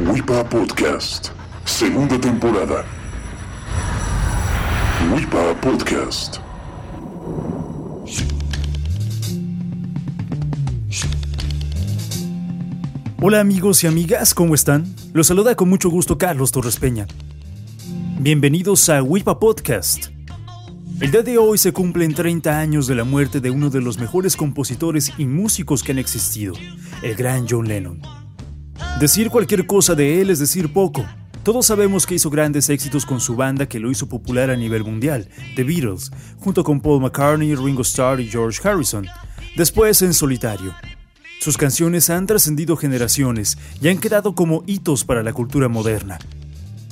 WIPA Podcast, segunda temporada. WIPA Podcast. Hola amigos y amigas, ¿cómo están? Los saluda con mucho gusto Carlos Torres Peña. Bienvenidos a WIPA Podcast. El día de hoy se cumplen 30 años de la muerte de uno de los mejores compositores y músicos que han existido, el gran John Lennon. Decir cualquier cosa de él es decir poco. Todos sabemos que hizo grandes éxitos con su banda que lo hizo popular a nivel mundial, The Beatles, junto con Paul McCartney, Ringo Starr y George Harrison. Después en solitario. Sus canciones han trascendido generaciones y han quedado como hitos para la cultura moderna.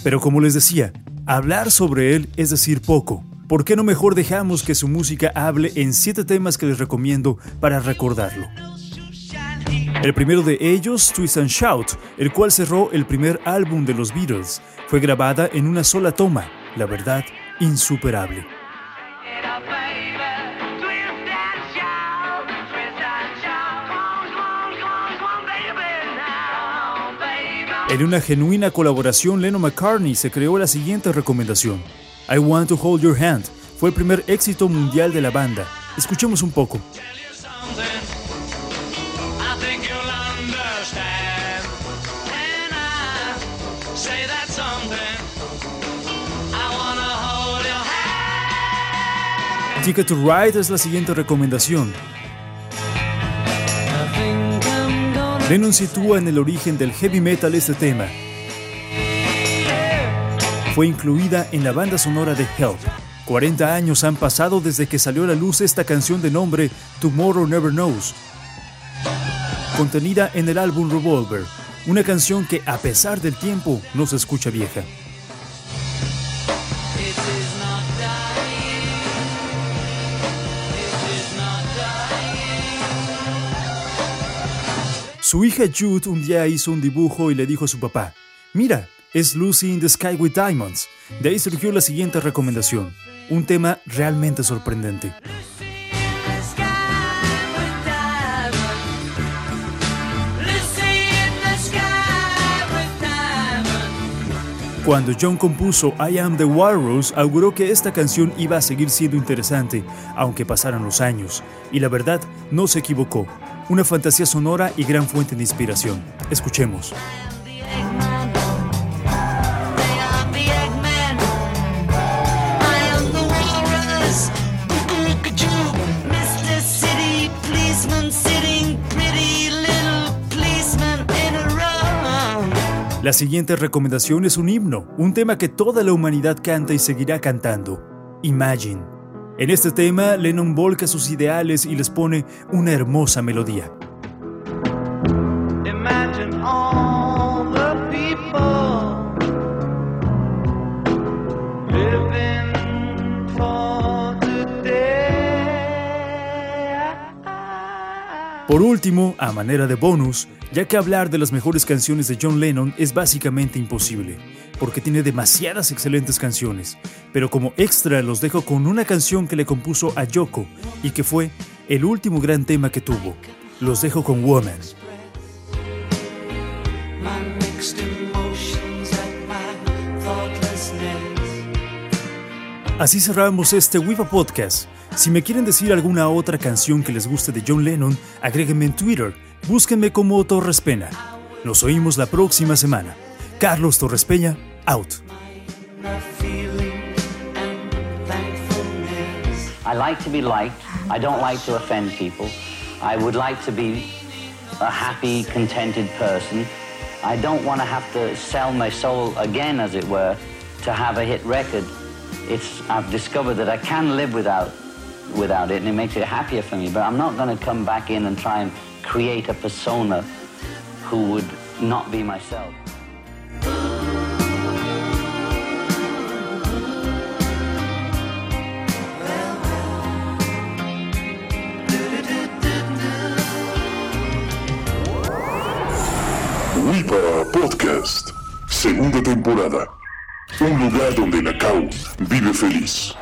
Pero como les decía, hablar sobre él es decir poco. ¿Por qué no mejor dejamos que su música hable en siete temas que les recomiendo para recordarlo? El primero de ellos, Twist and Shout, el cual cerró el primer álbum de los Beatles, fue grabada en una sola toma, la verdad, insuperable. En una genuina colaboración, Lennon McCartney se creó la siguiente recomendación. I Want to Hold Your Hand fue el primer éxito mundial de la banda. Escuchemos un poco. Ticket to Ride es la siguiente recomendación. Lennon sitúa en el origen del heavy metal este tema. Fue incluida en la banda sonora de Help. 40 años han pasado desde que salió a la luz esta canción de nombre Tomorrow Never Knows, contenida en el álbum Revolver, una canción que a pesar del tiempo no se escucha vieja. Su hija Jude un día hizo un dibujo y le dijo a su papá, mira, es Lucy in the Sky with Diamonds. De ahí surgió la siguiente recomendación, un tema realmente sorprendente. Cuando John compuso I Am the Walrus, auguró que esta canción iba a seguir siendo interesante, aunque pasaran los años, y la verdad, no se equivocó. Una fantasía sonora y gran fuente de inspiración. Escuchemos. La siguiente recomendación es un himno, un tema que toda la humanidad canta y seguirá cantando. Imagine. En este tema, Lennon volca sus ideales y les pone una hermosa melodía. Por último, a manera de bonus, ya que hablar de las mejores canciones de John Lennon es básicamente imposible, porque tiene demasiadas excelentes canciones, pero como extra los dejo con una canción que le compuso a Yoko y que fue el último gran tema que tuvo. Los dejo con Woman. Así cerramos este Wipa Podcast. Si me quieren decir alguna otra canción que les guste de John Lennon, agréguenme en Twitter. Búsquenme como Torres Peña. Nos oímos la próxima semana. Carlos Torres Peña, out. I like to be liked. I don't like to offend people. I would like to be a happy, contented person. I don't want to have to sell my soul again, as it were, to have a hit record. it's I've discovered that I can live without without it, and it makes it happier for me. But I'm not going to come back in and try and create a persona who would not be myself. Podcast, segunda temporada. Un lugar donde CAU vive feliz.